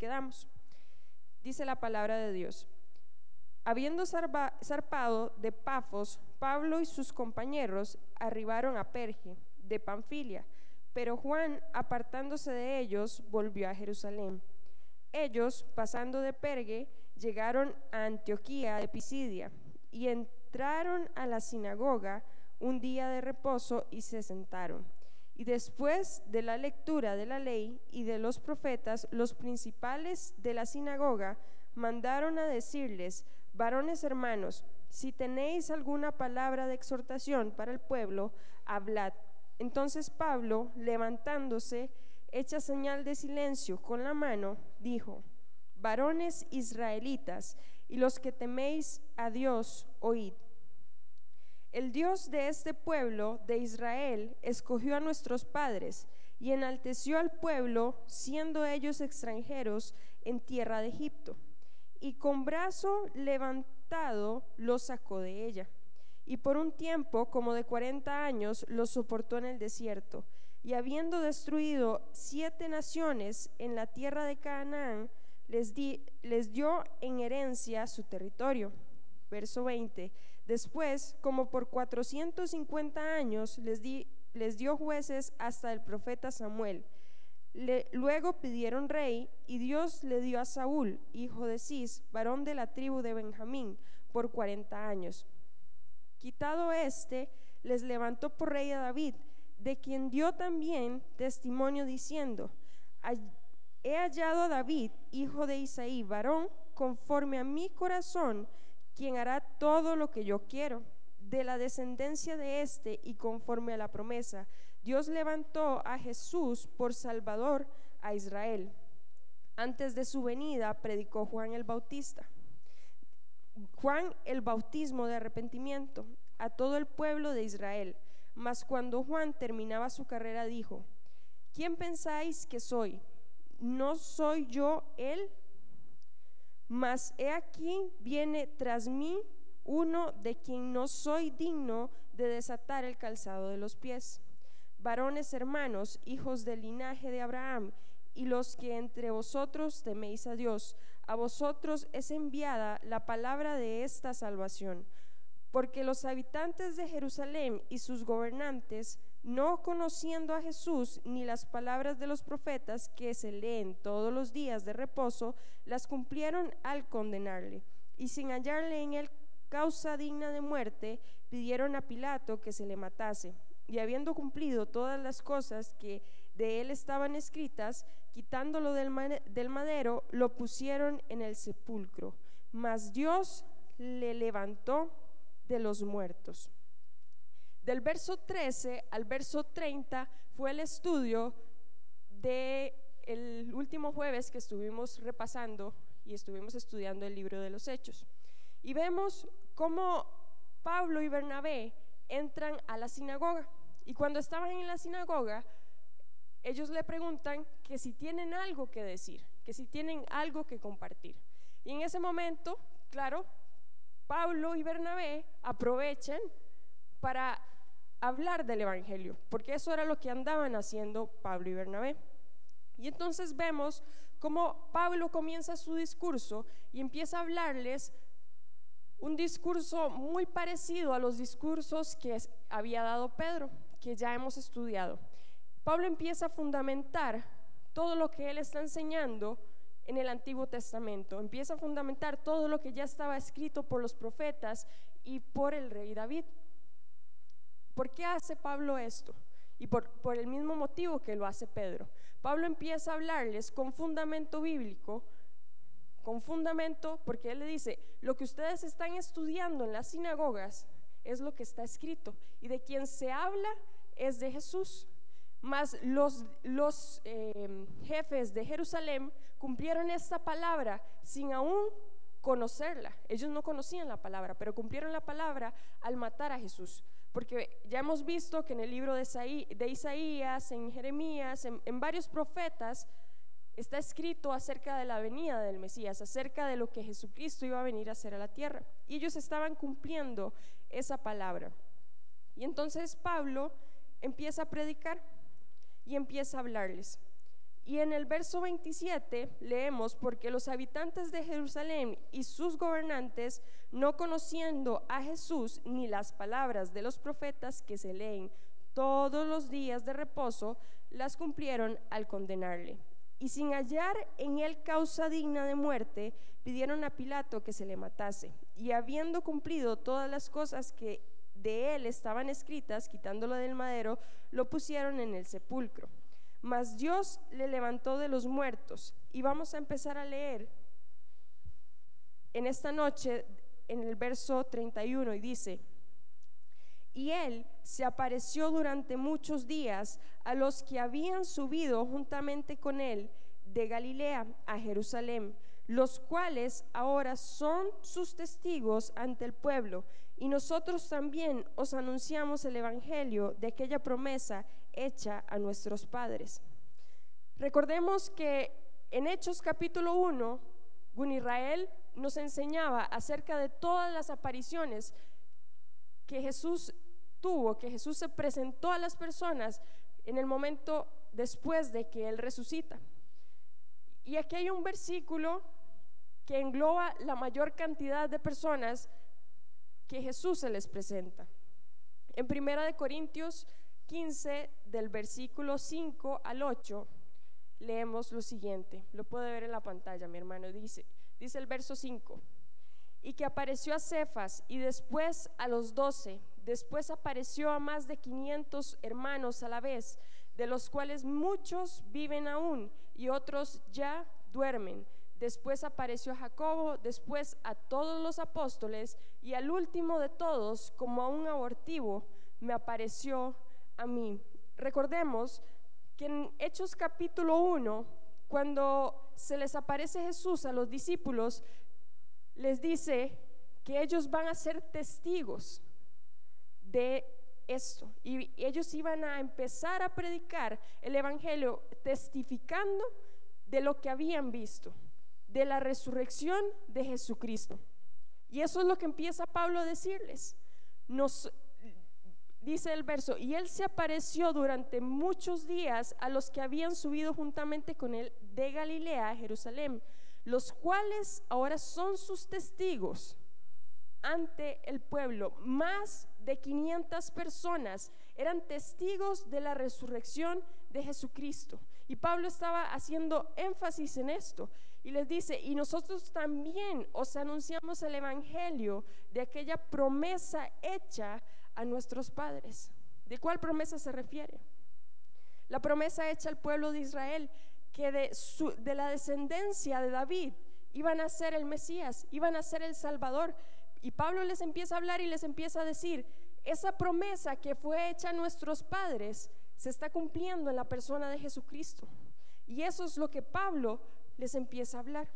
quedamos. Dice la palabra de Dios. Habiendo zarpado de Pafos, Pablo y sus compañeros arribaron a Perge, de Panfilia, pero Juan, apartándose de ellos, volvió a Jerusalén. Ellos, pasando de Perge, llegaron a Antioquía de Pisidia y entraron a la sinagoga un día de reposo y se sentaron. Y después de la lectura de la ley y de los profetas, los principales de la sinagoga mandaron a decirles, varones hermanos, si tenéis alguna palabra de exhortación para el pueblo, hablad. Entonces Pablo, levantándose, hecha señal de silencio con la mano, dijo, varones israelitas, y los que teméis a Dios, oíd. El Dios de este pueblo, de Israel, escogió a nuestros padres y enalteció al pueblo, siendo ellos extranjeros en tierra de Egipto, y con brazo levantado los sacó de ella. Y por un tiempo, como de cuarenta años, los soportó en el desierto. Y habiendo destruido siete naciones en la tierra de Canaán, les, dio en herencia su territorio. Verso 20 Después, como por 450 años, les, dio jueces hasta el profeta Samuel. luego pidieron rey y Dios le dio a Saúl, hijo de Cis, varón de la tribu de Benjamín, por 40 años. Quitado este, les levantó por rey a David, de quien dio también testimonio diciendo, he hallado a David, hijo de Isaí, varón conforme a mi corazón, quien hará todo lo que yo quiero. De la descendencia de éste y conforme a la promesa, Dios levantó a Jesús por Salvador a Israel. Antes de su venida predicó Juan el Bautista. Juan el bautismo de arrepentimiento a todo el pueblo de Israel. Mas cuando Juan terminaba su carrera dijo, ¿quién pensáis que soy? ¿No soy yo él? Mas he aquí viene tras mí uno de quien no soy digno de desatar el calzado de los pies. Varones hermanos, hijos del linaje de Abraham, y los que entre vosotros teméis a Dios, a vosotros es enviada la palabra de esta salvación, porque los habitantes de Jerusalén y sus gobernantes no conociendo a Jesús ni las palabras de los profetas que se leen todos los días de reposo, las cumplieron al condenarle. Y sin hallarle en él causa digna de muerte, pidieron a Pilato que se le matase. Y habiendo cumplido todas las cosas que de él estaban escritas, quitándolo del, del madero, lo pusieron en el sepulcro. Mas Dios le levantó de los muertos. Del verso 13 al verso 30 fue el estudio de el último jueves que estuvimos repasando y estuvimos estudiando el libro de los Hechos. Y vemos cómo Pablo y Bernabé entran a la sinagoga. Y cuando estaban en la sinagoga, ellos le preguntan que si tienen algo que decir, que si tienen algo que compartir. Y en ese momento, claro, Pablo y Bernabé aprovechan para hablar del Evangelio, porque eso era lo que andaban haciendo Pablo y Bernabé. Y entonces vemos cómo Pablo comienza su discurso y empieza a hablarles un discurso muy parecido a los discursos que había dado Pedro, que ya hemos estudiado. Pablo empieza a fundamentar todo lo que él está enseñando en el Antiguo Testamento, empieza a fundamentar todo lo que ya estaba escrito por los profetas y por el rey David. ¿Por qué hace Pablo esto? Y por, el mismo motivo que lo hace Pedro. Pablo empieza a hablarles con fundamento bíblico, con fundamento, porque él le dice, lo que ustedes están estudiando en las sinagogas es lo que está escrito, y de quien se habla es de Jesús. Mas los, los em, jefes de Jerusalén cumplieron esta palabra sin aún conocerla. Ellos no conocían la palabra, pero cumplieron la palabra al matar a Jesús. Porque ya hemos visto que en el libro de, Isaías, en Jeremías, en, varios profetas, está escrito acerca de la venida del Mesías, acerca de lo que Jesucristo iba a venir a hacer a la tierra. Y ellos estaban cumpliendo esa palabra. Y entonces Pablo empieza a predicar y empieza a hablarles. Y en el verso 27 leemos, porque los habitantes de Jerusalén y sus gobernantes, no conociendo a Jesús ni las palabras de los profetas que se leen todos los días de reposo, las cumplieron al condenarle. Y sin hallar en él causa digna de muerte, pidieron a Pilato que se le matase. Y habiendo cumplido todas las cosas que de él estaban escritas, quitándolo del madero, lo pusieron en el sepulcro. Mas Dios le levantó de los muertos. Y vamos a empezar a leer en esta noche en el verso 31 y dice, y él se apareció durante muchos días a los que habían subido juntamente con él de Galilea a Jerusalén, los cuales ahora son sus testigos ante el pueblo. Y nosotros también os anunciamos el Evangelio de aquella promesa hecha a nuestros padres. Recordemos que en Hechos capítulo 1, Gunirael nos enseñaba acerca de todas las apariciones que Jesús tuvo, que Jesús se presentó a las personas en el momento después de que Él resucita. Y aquí hay un versículo que engloba la mayor cantidad de personas que Jesús se les presenta. En Primera de Corintios 15, del versículo 5 al 8, leemos lo siguiente. Lo puede ver en la pantalla, mi hermano. Dice, dice el verso 5. Y que apareció a Cefas y después a los doce. Después apareció a más de 500 hermanos a la vez, de los cuales muchos viven aún y otros ya duermen. Después apareció a Jacobo, después a todos los apóstoles y al último de todos, como a un abortivo, me apareció a mí. Recordemos que en Hechos capítulo 1, cuando se les aparece Jesús a los discípulos, les dice que ellos van a ser testigos de esto. Y ellos iban a empezar a predicar el Evangelio testificando de lo que habían visto, de la resurrección de Jesucristo. Y eso es lo que empieza Pablo a decirles. Nos, dice el verso, y él se apareció durante muchos días a los que habían subido juntamente con él de Galilea a Jerusalén, los cuales ahora son sus testigos ante el pueblo. Más de 500 personas eran testigos de la resurrección de Jesucristo. Y Pablo estaba haciendo énfasis en esto. Y les dice, y nosotros también os anunciamos el Evangelio de aquella promesa hecha a nuestros padres. ¿De cuál promesa se refiere? La promesa hecha al pueblo de Israel, que de, de la descendencia de David iban a ser el Mesías, iban a ser el Salvador. Y Pablo les empieza a hablar y les empieza a decir, esa promesa que fue hecha a nuestros padres se está cumpliendo en la persona de Jesucristo. Y eso es lo que Pablo les empieza a hablar.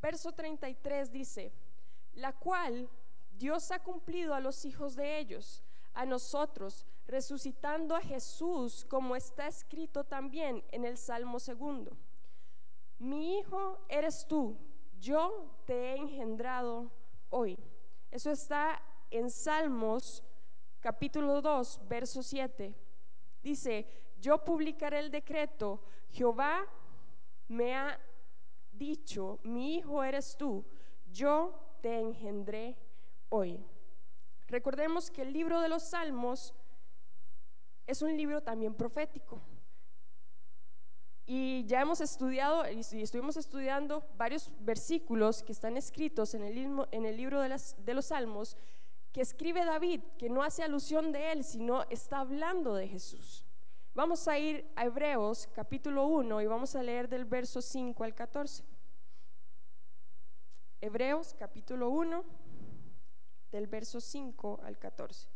Verso 33 dice, la cual Dios ha cumplido a los hijos de ellos, a nosotros, resucitando a Jesús, como está escrito también en el Salmo segundo. Mi hijo eres tú, yo te he engendrado hoy. Eso está en Salmos capítulo 2, verso 7. Dice, yo publicaré el decreto, Jehová me ha dicho, mi hijo eres tú, yo te engendré hoy. Recordemos que el libro de los Salmos es un libro también profético. Y ya hemos estudiado y estuvimos estudiando varios versículos que están escritos en el, libro de, de los Salmos que escribe David, que no hace alusión de él, sino está hablando de Jesús. Vamos a ir a Hebreos capítulo 1 y vamos a leer del verso 5 al 14. Hebreos capítulo 1 del verso 5 al 14.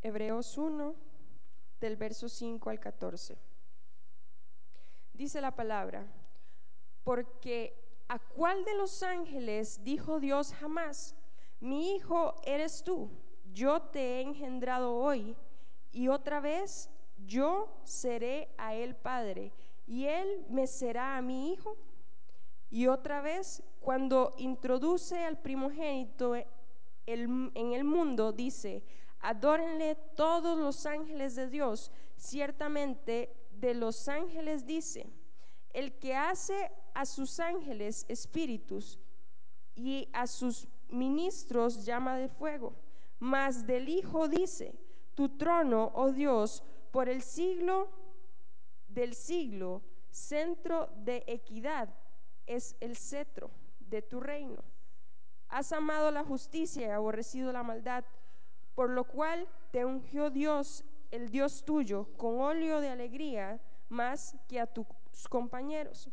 Hebreos 1 del verso 5 al 14. Dice la palabra, porque ¿a cuál de los ángeles dijo Dios jamás, mi hijo eres tú, yo te he engendrado hoy? Y otra vez yo seré a él padre y él me será a mi hijo. Y otra vez, cuando introduce al primogénito en el mundo, dice, adórenle todos los ángeles de Dios. Ciertamente de los ángeles dice, el que hace a sus ángeles espíritus y a sus ministros llama de fuego. Mas del Hijo dice, tu trono, oh Dios, por el siglo del siglo, centro de equidad, es el cetro de tu reino. Has amado la justicia y aborrecido la maldad, por lo cual te ungió Dios, el Dios tuyo, con óleo de alegría más que a tus compañeros.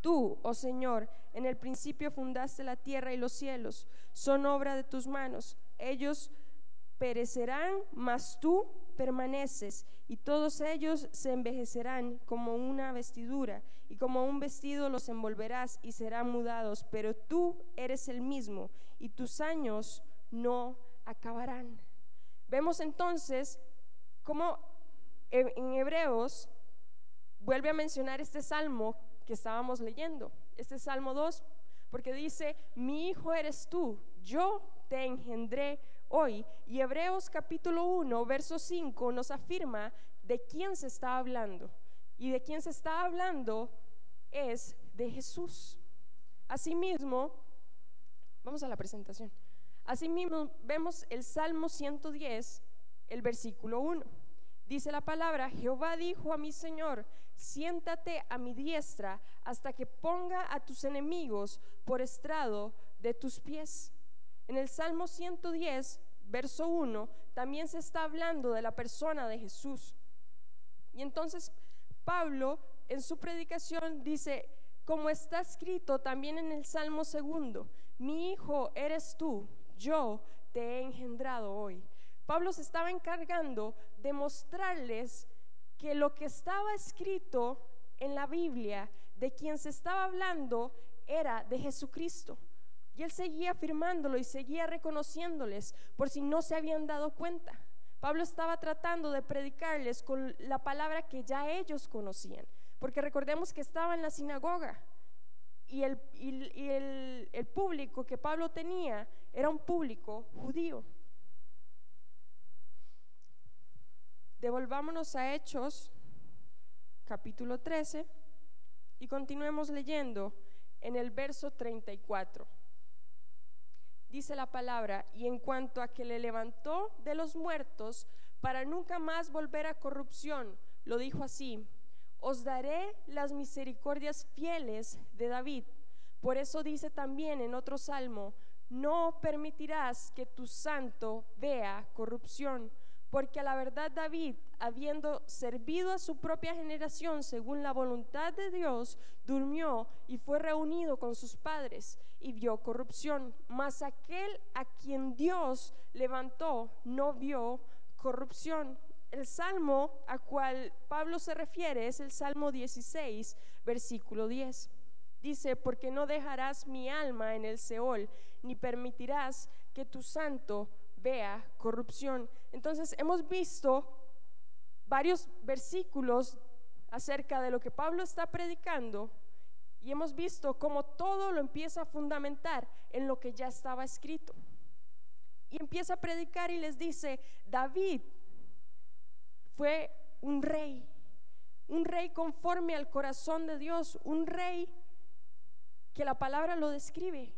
Tú, oh Señor, en el principio fundaste la tierra y los cielos, son obra de tus manos. Ellos perecerán, mas tú permaneces, y todos ellos se envejecerán como una vestidura, y como un vestido los envolverás y serán mudados, pero tú eres el mismo, y tus años no acabarán. Vemos entonces cómo en Hebreos vuelve a mencionar este salmo que estábamos leyendo, este salmo 2, porque dice, mi hijo eres tú, yo te engendré hoy. Y Hebreos capítulo 1, verso 5 nos afirma de quién se está hablando. Y de quién se está hablando es de Jesús. Asimismo, vamos a la presentación. Asimismo, vemos el Salmo 110, el versículo 1. Dice la palabra, Jehová dijo a mi Señor, siéntate a mi diestra hasta que ponga a tus enemigos por estrado de tus pies. En el Salmo 110, verso 1, también se está hablando de la persona de Jesús. Y entonces Pablo en su predicación dice, como está escrito también en el Salmo segundo, mi hijo eres tú, yo te he engendrado hoy. Pablo se estaba encargando de mostrarles que lo que estaba escrito en la Biblia, de quien se estaba hablando, era de Jesucristo. Y él seguía afirmándolo y seguía reconociéndoles por si no se habían dado cuenta. Pablo estaba tratando de predicarles con la palabra que ya ellos conocían, porque recordemos que estaba en la sinagoga y el, el público que Pablo tenía era un público judío. Devolvámonos a Hechos, capítulo 13, y continuemos leyendo en el verso 34 dice la palabra, y en cuanto a que le levantó de los muertos para nunca más volver a corrupción, lo dijo así, os daré las misericordias fieles de David. Por eso dice también en otro salmo, no permitirás que tu santo vea corrupción porque a la verdad David, habiendo servido a su propia generación según la voluntad de Dios, durmió y fue reunido con sus padres y vio corrupción. Mas aquel a quien Dios levantó no vio corrupción. El salmo a cual Pablo se refiere es el Salmo 16, versículo 10. Dice, porque no dejarás mi alma en el Seol, ni permitirás que tu santo vea corrupción. Entonces hemos visto varios versículos acerca de lo que Pablo está predicando y hemos visto cómo todo lo empieza a fundamentar en lo que ya estaba escrito. Y empieza a predicar y les dice, David fue un rey, un rey conforme al corazón de Dios, un rey que la palabra lo describe.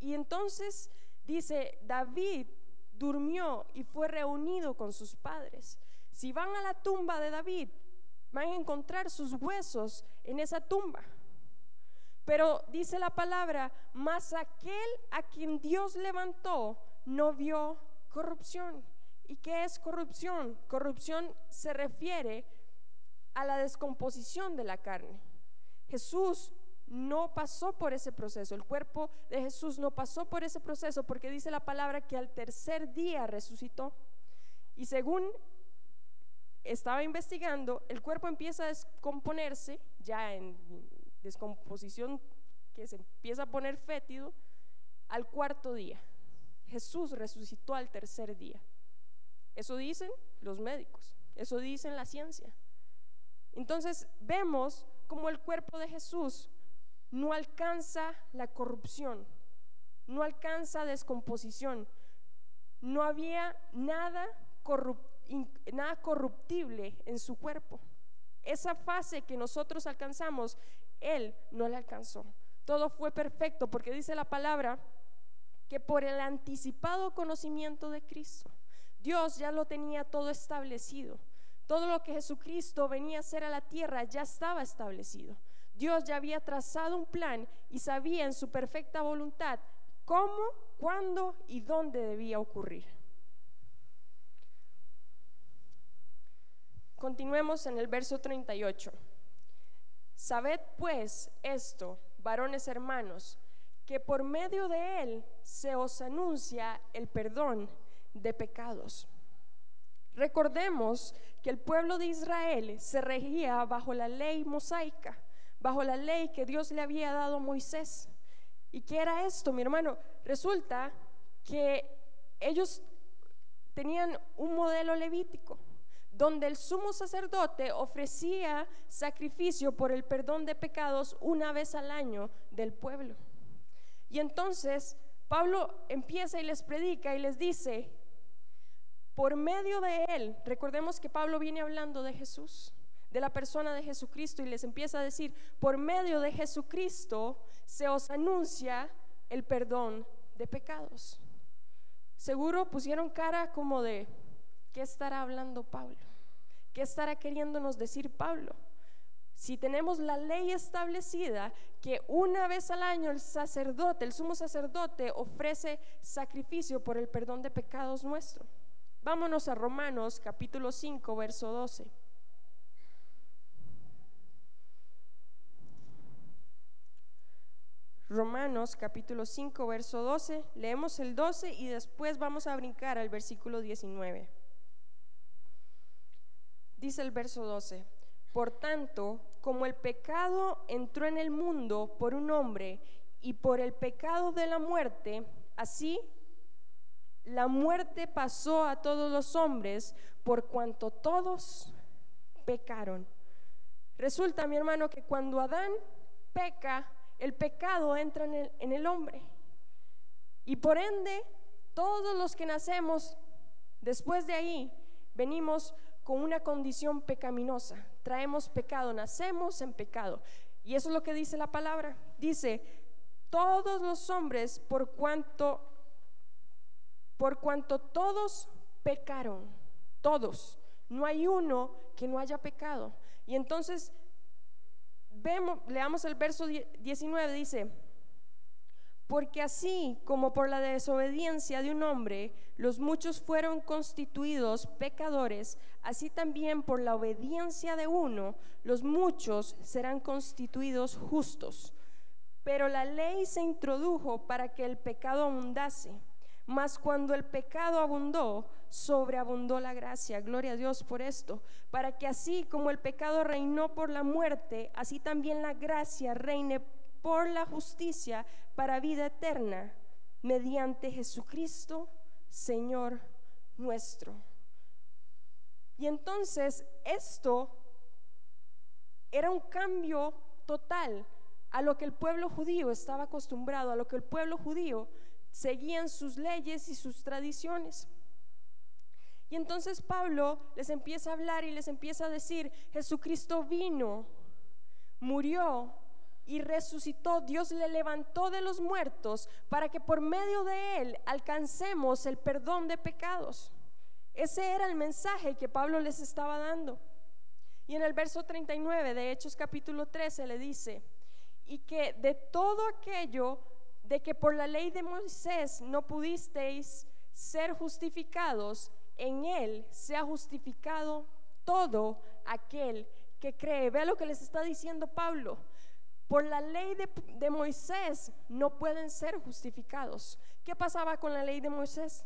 Y entonces Dice, David durmió y fue reunido con sus padres. Si van a la tumba de David, van a encontrar sus huesos en esa tumba. Pero dice la palabra, mas aquel a quien Dios levantó no vio corrupción. ¿Y qué es corrupción? Corrupción se refiere a la descomposición de la carne. Jesús no pasó por ese proceso, el cuerpo de Jesús no pasó por ese proceso porque dice la palabra que al tercer día resucitó. Y según estaba investigando, el cuerpo empieza a descomponerse, ya en descomposición que se empieza a poner fétido, al cuarto día. Jesús resucitó al tercer día. Eso dicen los médicos, eso dicen la ciencia. Entonces vemos como el cuerpo de Jesús no alcanza la corrupción, no alcanza descomposición. No había nada, nada corruptible en su cuerpo. Esa fase que nosotros alcanzamos, Él no la alcanzó. Todo fue perfecto porque dice la palabra que por el anticipado conocimiento de Cristo, Dios ya lo tenía todo establecido. Todo lo que Jesucristo venía a hacer a la tierra ya estaba establecido. Dios ya había trazado un plan y sabía en su perfecta voluntad cómo, cuándo y dónde debía ocurrir. Continuemos en el verso 38. Sabed pues esto, varones hermanos, que por medio de él se os anuncia el perdón de pecados. Recordemos que el pueblo de Israel se regía bajo la ley mosaica, bajo la ley que Dios le había dado a Moisés. ¿Y qué era esto, mi hermano? Resulta que ellos tenían un modelo levítico, donde el sumo sacerdote ofrecía sacrificio por el perdón de pecados una vez al año del pueblo. Y entonces Pablo empieza y les predica y les dice, por medio de él, recordemos que Pablo viene hablando de Jesús, de la persona de Jesucristo y les empieza a decir, por medio de Jesucristo se os anuncia el perdón de pecados. Seguro pusieron cara como de, ¿qué estará hablando Pablo? ¿Qué estará queriéndonos decir Pablo? Si tenemos la ley establecida que una vez al año el sacerdote, el sumo sacerdote, ofrece sacrificio por el perdón de pecados nuestros. Vámonos a Romanos capítulo 5, verso 12. Romanos capítulo 5, verso 12. Leemos el 12 y después vamos a brincar al versículo 19. Dice el verso 12. Por tanto, como el pecado entró en el mundo por un hombre y por el pecado de la muerte, así la muerte pasó a todos los hombres por cuanto todos pecaron. Resulta, mi hermano, que cuando Adán peca, el pecado entra en el, hombre. Y por ende, todos los que nacemos después de ahí, venimos con una condición pecaminosa. Traemos pecado, nacemos en pecado. Y eso es lo que dice la palabra. Dice, todos los hombres por cuanto por cuanto todos pecaron, todos, no hay uno que no haya pecado. Y entonces, vemos, leamos el verso 19, dice, porque así como por la desobediencia de un hombre los muchos fueron constituidos pecadores, así también por la obediencia de uno los muchos serán constituidos justos. Pero la ley se introdujo para que el pecado abundase mas cuando el pecado abundó, sobreabundó la gracia. Gloria a Dios por esto. Para que así como el pecado reinó por la muerte, así también la gracia reine por la justicia para vida eterna, mediante Jesucristo, Señor nuestro. Y entonces esto era un cambio total a lo que el pueblo judío estaba acostumbrado, a lo que el pueblo judío seguían sus leyes y sus tradiciones. Y entonces Pablo les empieza a hablar y les empieza a decir, Jesucristo vino, murió y resucitó. Dios le levantó de los muertos para que por medio de él alcancemos el perdón de pecados. Ese era el mensaje que Pablo les estaba dando. Y en el verso 39 de Hechos capítulo 13 le dice, y que de todo aquello de que por la ley de Moisés no pudisteis ser justificados, en él se ha justificado todo aquel que cree. Vea lo que les está diciendo Pablo. Por la ley de, Moisés no pueden ser justificados. ¿Qué pasaba con la ley de Moisés?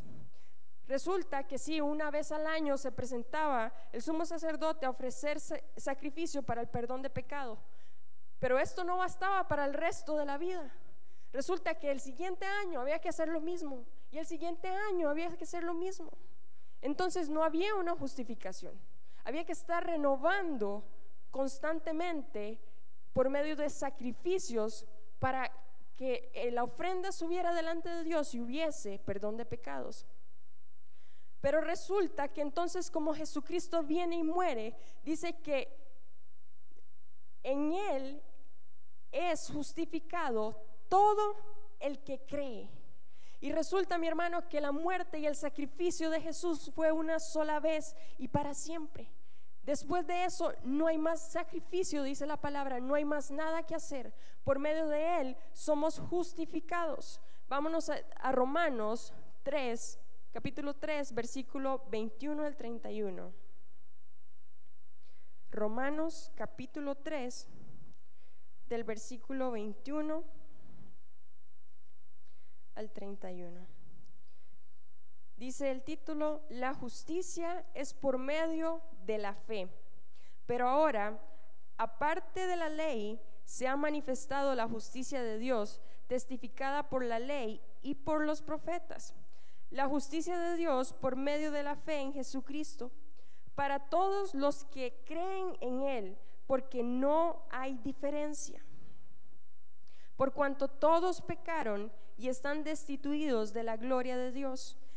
Resulta que si una vez al año se presentaba el sumo sacerdote a ofrecer sacrificio para el perdón de pecado, pero esto no bastaba para el resto de la vida. Resulta que el siguiente año había que hacer lo mismo y el siguiente año había que hacer lo mismo. Entonces no había una justificación. Había que estar renovando constantemente por medio de sacrificios para que eh, la ofrenda subiera delante de Dios y hubiese perdón de pecados. Pero resulta que entonces como Jesucristo viene y muere, dice que en Él es justificado todo el que cree. Y resulta, mi hermano, que la muerte y el sacrificio de Jesús fue una sola vez y para siempre. Después de eso no hay más sacrificio, dice la palabra, no hay más nada que hacer. Por medio de Él somos justificados. Vámonos a, Romanos 3, capítulo 3, versículo 21 al 31. Romanos capítulo 3, del versículo 21 al 31. Dice el título, la justicia es por medio de la fe. Pero ahora, aparte de la ley, se ha manifestado la justicia de Dios, testificada por la ley y por los profetas. La justicia de Dios por medio de la fe en Jesucristo, para todos los que creen en Él, porque no hay diferencia. Por cuanto todos pecaron y están destituidos de la gloria de Dios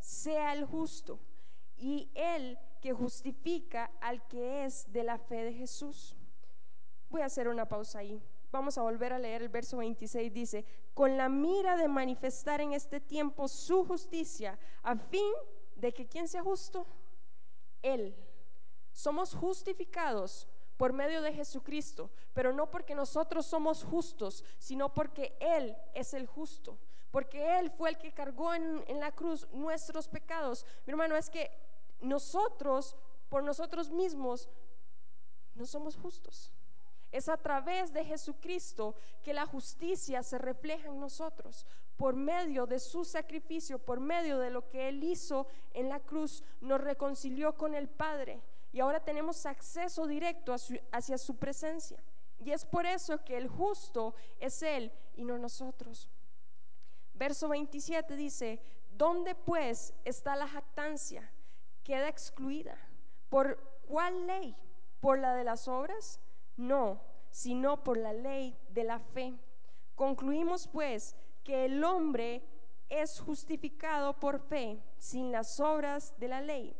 sea el justo y el que justifica al que es de la fe de Jesús. Voy a hacer una pausa ahí. Vamos a volver a leer el verso 26. Dice, con la mira de manifestar en este tiempo su justicia, a fin de que quien sea justo, Él. Somos justificados por medio de Jesucristo, pero no porque nosotros somos justos, sino porque Él es el justo porque Él fue el que cargó en, la cruz nuestros pecados. Mi hermano, es que nosotros, por nosotros mismos, no somos justos. Es a través de Jesucristo que la justicia se refleja en nosotros. Por medio de su sacrificio, por medio de lo que Él hizo en la cruz, nos reconcilió con el Padre. Y ahora tenemos acceso directo hacia su presencia. Y es por eso que el justo es Él y no nosotros. Verso 27 dice, ¿dónde pues está la jactancia? Queda excluida. ¿Por cuál ley? ¿Por la de las obras? No, sino por la ley de la fe. Concluimos pues que el hombre es justificado por fe sin las obras de la ley.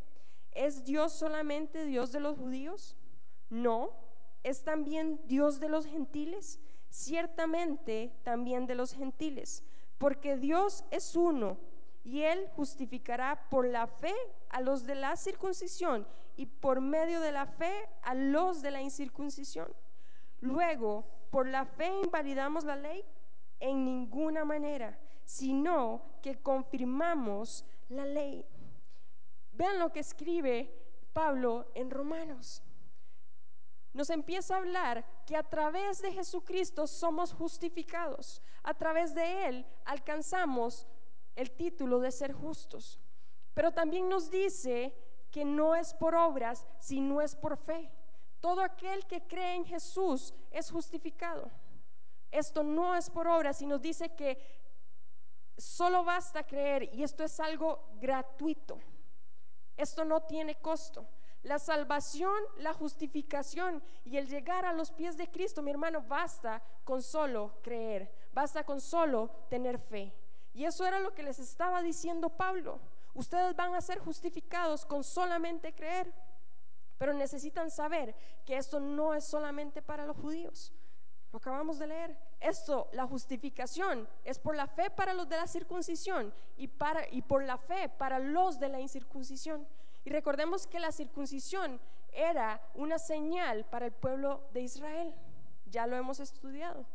¿Es Dios solamente Dios de los judíos? No. ¿Es también Dios de los gentiles? Ciertamente también de los gentiles porque Dios es uno y Él justificará por la fe a los de la circuncisión y por medio de la fe a los de la incircuncisión. Luego, por la fe invalidamos la ley en ninguna manera, sino que confirmamos la ley. Vean lo que escribe Pablo en Romanos nos empieza a hablar que a través de Jesucristo somos justificados. A través de Él alcanzamos el título de ser justos. Pero también nos dice que no es por obras, sino es por fe. Todo aquel que cree en Jesús es justificado. Esto no es por obras, y nos dice que solo basta creer y esto es algo gratuito. Esto no tiene costo. La salvación, la justificación y el llegar a los pies de Cristo, mi hermano, basta con solo creer, basta con solo tener fe. Y eso era lo que les estaba diciendo Pablo. Ustedes van a ser justificados con solamente creer, pero necesitan saber que esto no es solamente para los judíos. Lo acabamos de leer. Esto, la justificación, es por la fe para los de la circuncisión y, y por la fe para los de la incircuncisión. Y recordemos que la circuncisión era una señal para el pueblo de Israel. Ya lo hemos estudiado.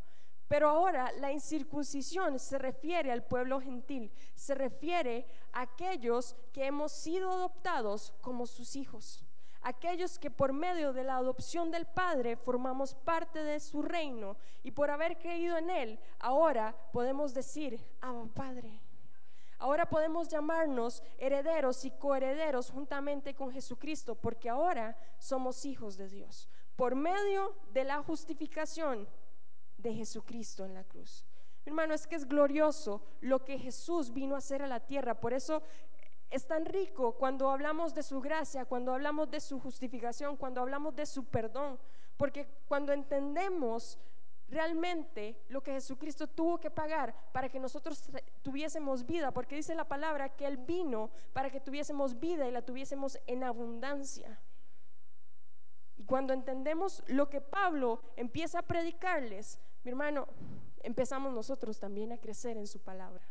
Pero ahora la incircuncisión se refiere al pueblo gentil, se refiere a aquellos que hemos sido adoptados como sus hijos, aquellos que por medio de la adopción del Padre formamos parte de su reino y por haber creído en Él, ahora podemos decir, Abba Padre. Ahora podemos llamarnos herederos y coherederos juntamente con Jesucristo, porque ahora somos hijos de Dios, por medio de la justificación de Jesucristo en la cruz. Hermano, es que es glorioso lo que Jesús vino a hacer a la tierra. Por eso es tan rico cuando hablamos de su gracia, cuando hablamos de su justificación, cuando hablamos de su perdón. Porque cuando entendemos realmente lo que Jesucristo tuvo que pagar para que nosotros tuviésemos vida, porque dice la palabra que Él vino para que tuviésemos vida y la tuviésemos en abundancia. Y cuando entendemos lo que Pablo empieza a predicarles, mi hermano, empezamos nosotros también a crecer en su palabra.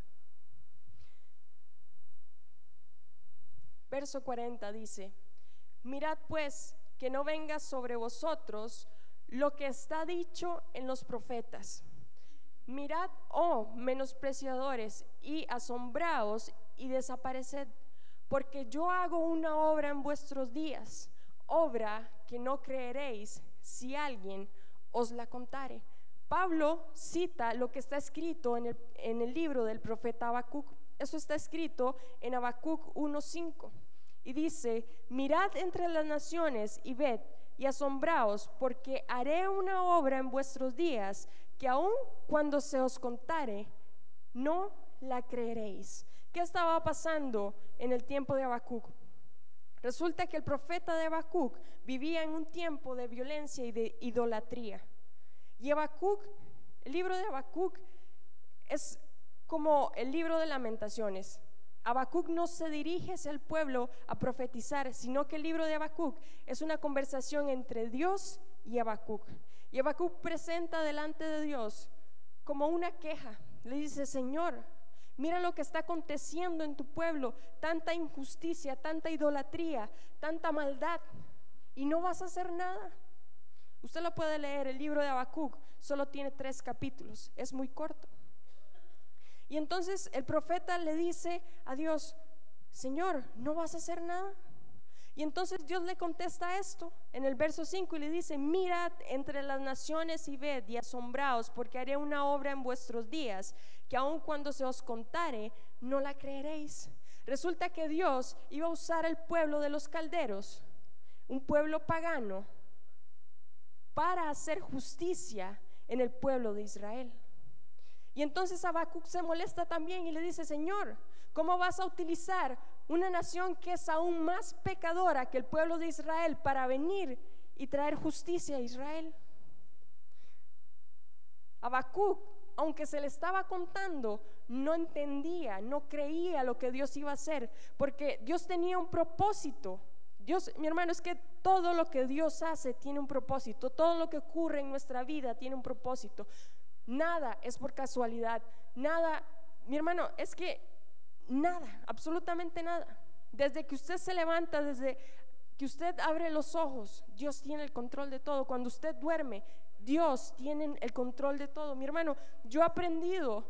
Verso 40 dice, mirad pues que no venga sobre vosotros lo que está dicho en los profetas. Mirad, oh menospreciadores, y asombraos y desapareced, porque yo hago una obra en vuestros días, obra que no creeréis si alguien os la contare. Pablo cita lo que está escrito en el, en el libro del profeta Habacuc. Eso está escrito en Habacuc 1.5. Y dice, mirad entre las naciones y ved y asombraos, porque haré una obra en vuestros días que aun cuando se os contare, no la creeréis. ¿Qué estaba pasando en el tiempo de Habacuc? Resulta que el profeta de Habacuc vivía en un tiempo de violencia y de idolatría. Y Habacuc, el libro de Habacuc es como el libro de lamentaciones. Habacuc no se dirige hacia el pueblo a profetizar, sino que el libro de Habacuc es una conversación entre Dios y Habacuc. Y Habacuc presenta delante de Dios como una queja. Le dice, Señor, mira lo que está aconteciendo en tu pueblo, tanta injusticia, tanta idolatría, tanta maldad, y no vas a hacer nada. Usted lo puede leer, el libro de Habacuc solo tiene tres capítulos, es muy corto. Y entonces el profeta le dice a Dios, Señor, ¿no vas a hacer nada? Y entonces Dios le contesta esto en el verso 5 y le dice, mirad entre las naciones y ved y asombraos, porque haré una obra en vuestros días, que aun cuando se os contare, no la creeréis. Resulta que Dios iba a usar el pueblo de los calderos, un pueblo pagano, para hacer justicia en el pueblo de Israel. Y entonces Habacuc se molesta también y le dice, Señor, ¿cómo vas a utilizar una nación que es aún más pecadora que el pueblo de Israel para venir y traer justicia a Israel? Habacuc, aunque se le estaba contando, no entendía, no creía lo que Dios iba a hacer, porque Dios tenía un propósito. Dios, mi hermano, es que todo lo que Dios hace tiene un propósito, todo lo que ocurre en nuestra vida tiene un propósito. Nada es por casualidad. Nada, mi hermano, es que nada, absolutamente nada. Desde que usted se levanta, desde que usted abre los ojos, Dios tiene el control de todo. Cuando usted duerme, Dios tiene el control de todo. Mi hermano, yo he aprendido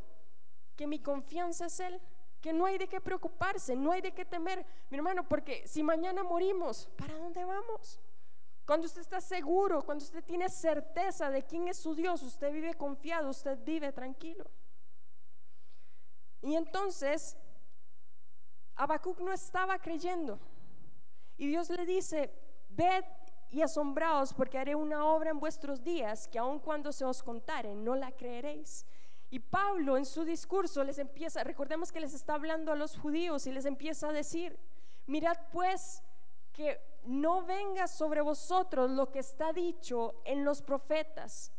que mi confianza es Él, que no hay de qué preocuparse, no hay de qué temer, mi hermano, porque si mañana morimos, ¿para dónde vamos? Cuando usted está seguro, cuando usted tiene certeza de quién es su Dios, usted vive confiado, usted vive tranquilo. Y entonces, Habacuc no estaba creyendo. Y Dios le dice, ved y asombraos porque haré una obra en vuestros días que aun cuando se os contare no la creeréis. Y Pablo en su discurso les empieza, recordemos que les está hablando a los judíos y les empieza a decir, mirad pues que no venga sobre vosotros lo que está dicho en los profetas.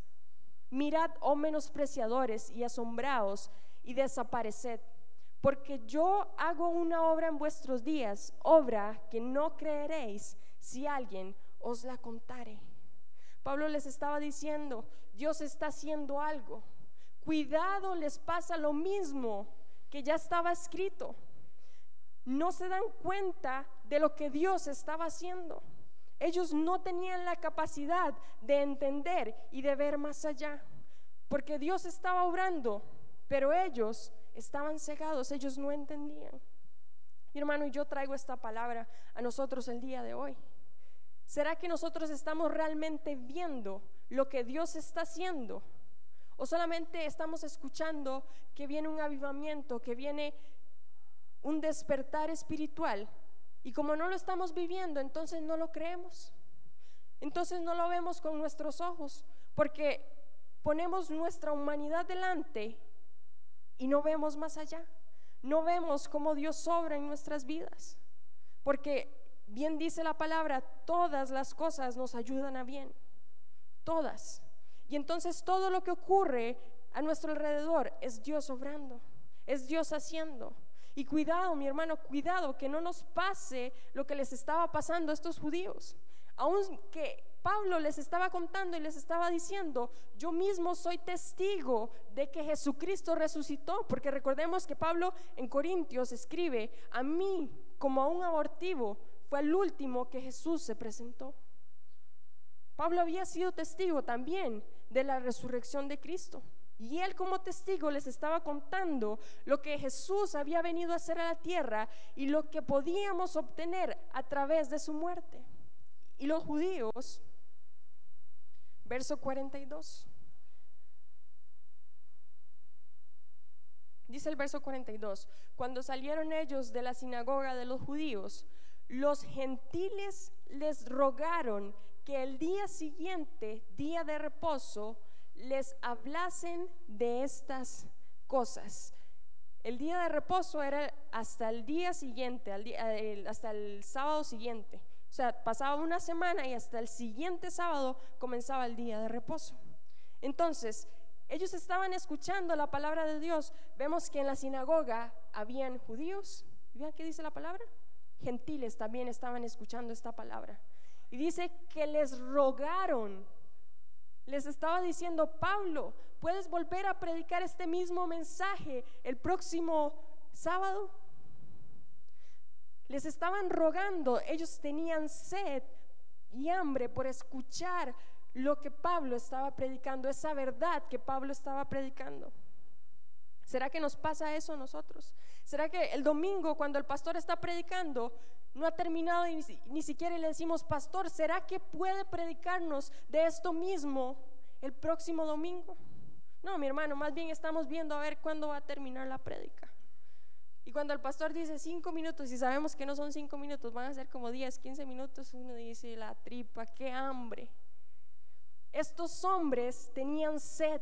Mirad, oh menospreciadores, y asombraos y desapareced, porque yo hago una obra en vuestros días, obra que no creeréis si alguien os la contare. Pablo les estaba diciendo, Dios está haciendo algo. Cuidado, les pasa lo mismo que ya estaba escrito no se dan cuenta de lo que Dios estaba haciendo. Ellos no tenían la capacidad de entender y de ver más allá, porque Dios estaba obrando, pero ellos estaban cegados, ellos no entendían. Mi hermano, y yo traigo esta palabra a nosotros el día de hoy. ¿Será que nosotros estamos realmente viendo lo que Dios está haciendo? ¿O solamente estamos escuchando que viene un avivamiento, que viene un despertar espiritual? Y como no lo estamos viviendo, entonces no lo creemos. Entonces no lo vemos con nuestros ojos, porque ponemos nuestra humanidad delante y no vemos más allá. No vemos cómo Dios obra en nuestras vidas. Porque bien dice la palabra, todas las cosas nos ayudan a bien. Todas. Y entonces todo lo que ocurre a nuestro alrededor es Dios obrando, es Dios haciendo. Y cuidado, mi hermano, cuidado que no nos pase lo que les estaba pasando a estos judíos. Aunque Pablo les estaba contando y les estaba diciendo, yo mismo soy testigo de que Jesucristo resucitó, porque recordemos que Pablo en Corintios escribe, a mí como a un abortivo fue el último que Jesús se presentó. Pablo había sido testigo también de la resurrección de Cristo. Y él como testigo les estaba contando lo que Jesús había venido a hacer a la tierra y lo que podíamos obtener a través de su muerte. Y los judíos, verso 42, dice el verso 42, cuando salieron ellos de la sinagoga de los judíos, los gentiles les rogaron que el día siguiente, día de reposo, les hablasen de estas cosas. El día de reposo era hasta el día siguiente, hasta el sábado siguiente. O sea, pasaba una semana y hasta el siguiente sábado comenzaba el día de reposo. Entonces, ellos estaban escuchando la palabra de Dios. Vemos que en la sinagoga habían judíos. ¿Vean qué dice la palabra? Gentiles también estaban escuchando esta palabra. Y dice que les rogaron les estaba diciendo, Pablo, ¿puedes volver a predicar este mismo mensaje el próximo sábado? Les estaban rogando, ellos tenían sed y hambre por escuchar lo que Pablo estaba predicando, esa verdad que Pablo estaba predicando. ¿Será que nos pasa eso a nosotros? ¿Será que el domingo cuando el pastor está predicando no ha terminado y ni, siquiera le decimos, pastor, ¿será que puede predicarnos de esto mismo el próximo domingo? No, mi hermano, más bien estamos viendo a ver cuándo va a terminar la prédica. Y cuando el pastor dice cinco minutos y sabemos que no son cinco minutos, van a ser como 10, 15 minutos, uno dice, la tripa, qué hambre. Estos hombres tenían sed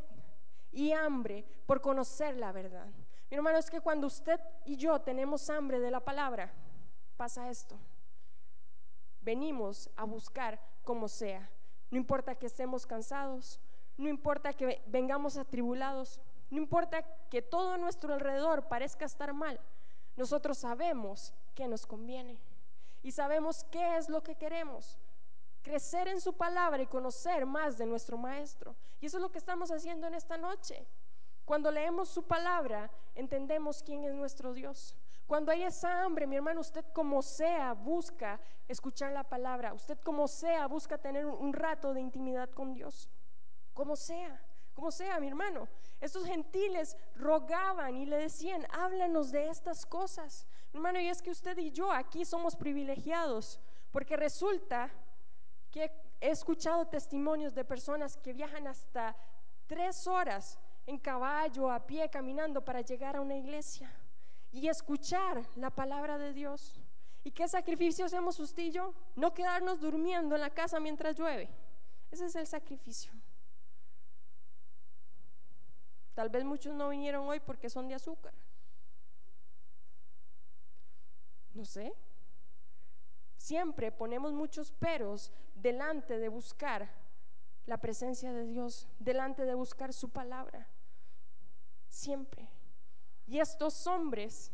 y hambre por conocer la verdad. Mi hermano, es que cuando usted y yo tenemos hambre de la palabra, pasa esto. Venimos a buscar como sea. No importa que estemos cansados, no importa que vengamos atribulados, no importa que todo nuestro alrededor parezca estar mal. Nosotros sabemos que nos conviene y sabemos qué es lo que queremos. Crecer en su palabra y conocer más de nuestro Maestro. Y eso es lo que estamos haciendo en esta noche. Cuando leemos su palabra, entendemos quién es nuestro Dios. Cuando hay esa hambre, mi hermano, usted como sea busca escuchar la palabra, usted como sea busca tener un rato de intimidad con Dios, como sea, como sea, mi hermano. Estos gentiles rogaban y le decían, háblanos de estas cosas. Hermano, y es que usted y yo aquí somos privilegiados, porque resulta que he escuchado testimonios de personas que viajan hasta tres horas en caballo, a pie, caminando para llegar a una iglesia y escuchar la palabra de Dios. ¿Y qué sacrificio hacemos usted y yo? No quedarnos durmiendo en la casa mientras llueve. Ese es el sacrificio. Tal vez muchos no vinieron hoy porque son de azúcar. No sé. Siempre ponemos muchos peros delante de buscar la presencia de Dios, delante de buscar su palabra. Siempre. Y estos hombres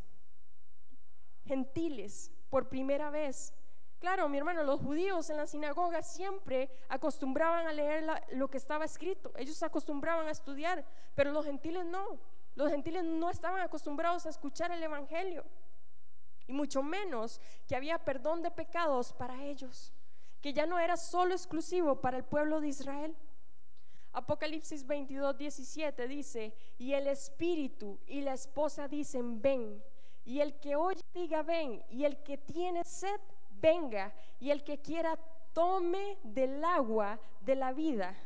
gentiles, por primera vez, claro, mi hermano, los judíos en la sinagoga siempre acostumbraban a leer lo que estaba escrito, ellos acostumbraban a estudiar, pero los gentiles no, los gentiles no estaban acostumbrados a escuchar el Evangelio, y mucho menos que había perdón de pecados para ellos, que ya no era solo exclusivo para el pueblo de Israel. Apocalipsis 22, 17 dice, y el espíritu y la esposa dicen, ven. Y el que oye diga, ven. Y el que tiene sed, venga. Y el que quiera tome del agua de la vida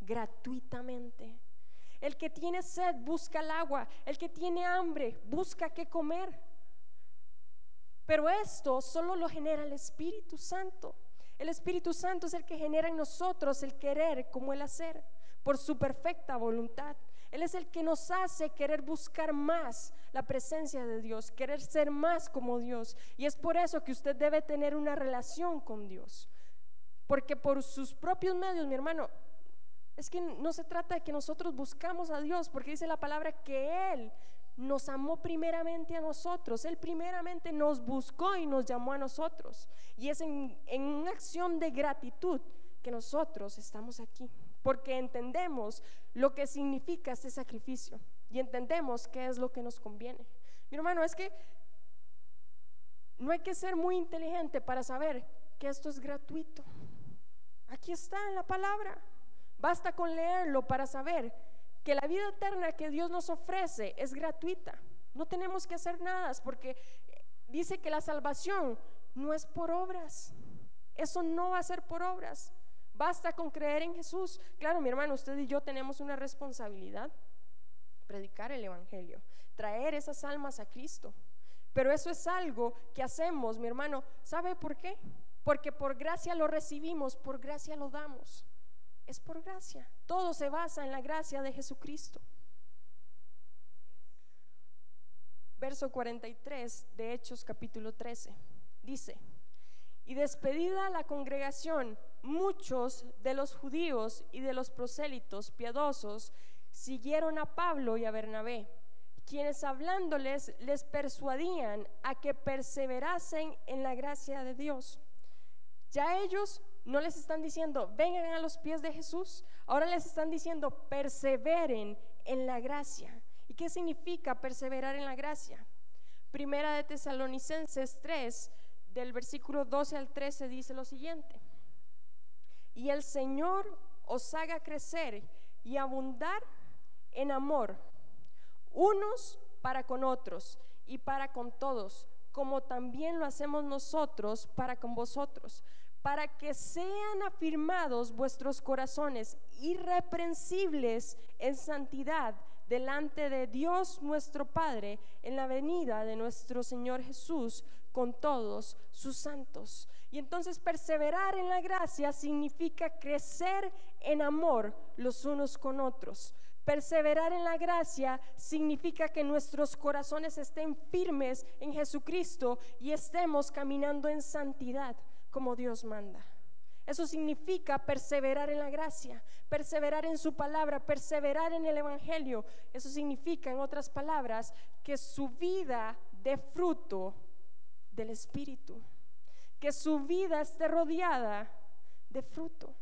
gratuitamente. El que tiene sed busca el agua, el que tiene hambre busca qué comer. Pero esto solo lo genera el Espíritu Santo. El Espíritu Santo es el que genera en nosotros el querer como el hacer, por su perfecta voluntad. Él es el que nos hace querer buscar más la presencia de Dios, querer ser más como Dios. Y es por eso que usted debe tener una relación con Dios. Porque por sus propios medios, mi hermano, es que no se trata de que nosotros buscamos a Dios, porque dice la palabra que Él nos amó primeramente a nosotros. Él primeramente nos buscó y nos llamó a nosotros. Y es en, una acción de gratitud que nosotros estamos aquí, porque entendemos lo que significa este sacrificio y entendemos qué es lo que nos conviene. Mi hermano, es que no hay que ser muy inteligente para saber que esto es gratuito. Aquí está en la palabra. Basta con leerlo para saber que la vida eterna que Dios nos ofrece es gratuita. No tenemos que hacer nada porque dice que la salvación no es por obras. Eso no va a ser por obras. Basta con creer en Jesús. Claro, mi hermano, usted y yo tenemos una responsabilidad. Predicar el Evangelio, traer esas almas a Cristo. Pero eso es algo que hacemos, mi hermano. ¿Sabe por qué? Porque por gracia lo recibimos, por gracia lo damos. Es por gracia. Todo se basa en la gracia de Jesucristo. Verso 43 de Hechos capítulo 13. Dice, y despedida la congregación, muchos de los judíos y de los prosélitos piadosos siguieron a Pablo y a Bernabé, quienes hablándoles les persuadían a que perseverasen en la gracia de Dios. Ya ellos no les están diciendo, vengan a los pies de Jesús, ahora les están diciendo, perseveren en la gracia. ¿Y qué significa perseverar en la gracia? Primera de Tesalonicenses 3, del versículo 12 al 13, dice lo siguiente. Y el Señor os haga crecer y abundar en amor, unos para con otros y para con todos, como también lo hacemos nosotros para con vosotros para que sean afirmados vuestros corazones irreprensibles en santidad delante de Dios nuestro Padre en la venida de nuestro Señor Jesús con todos sus santos. Y entonces perseverar en la gracia significa crecer en amor los unos con otros. Perseverar en la gracia significa que nuestros corazones estén firmes en Jesucristo y estemos caminando en santidad como Dios manda. Eso significa perseverar en la gracia, perseverar en su palabra, perseverar en el Evangelio. Eso significa, en otras palabras, que su vida dé fruto del Espíritu, que su vida esté rodeada de fruto,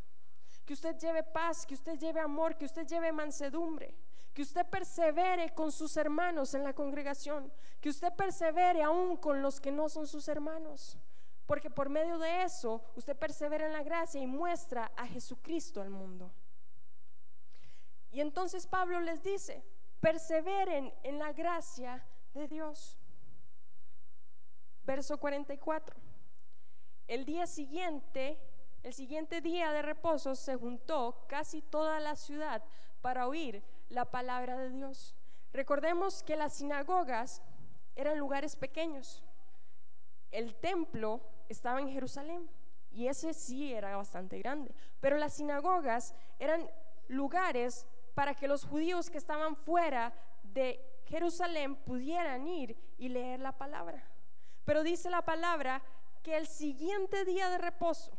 que usted lleve paz, que usted lleve amor, que usted lleve mansedumbre, que usted persevere con sus hermanos en la congregación, que usted persevere aún con los que no son sus hermanos porque por medio de eso usted persevera en la gracia y muestra a Jesucristo al mundo. Y entonces Pablo les dice, perseveren en la gracia de Dios. Verso 44. El día siguiente, el siguiente día de reposo, se juntó casi toda la ciudad para oír la palabra de Dios. Recordemos que las sinagogas eran lugares pequeños. El templo estaba en Jerusalén y ese sí era bastante grande. Pero las sinagogas eran lugares para que los judíos que estaban fuera de Jerusalén pudieran ir y leer la palabra. Pero dice la palabra que el siguiente día de reposo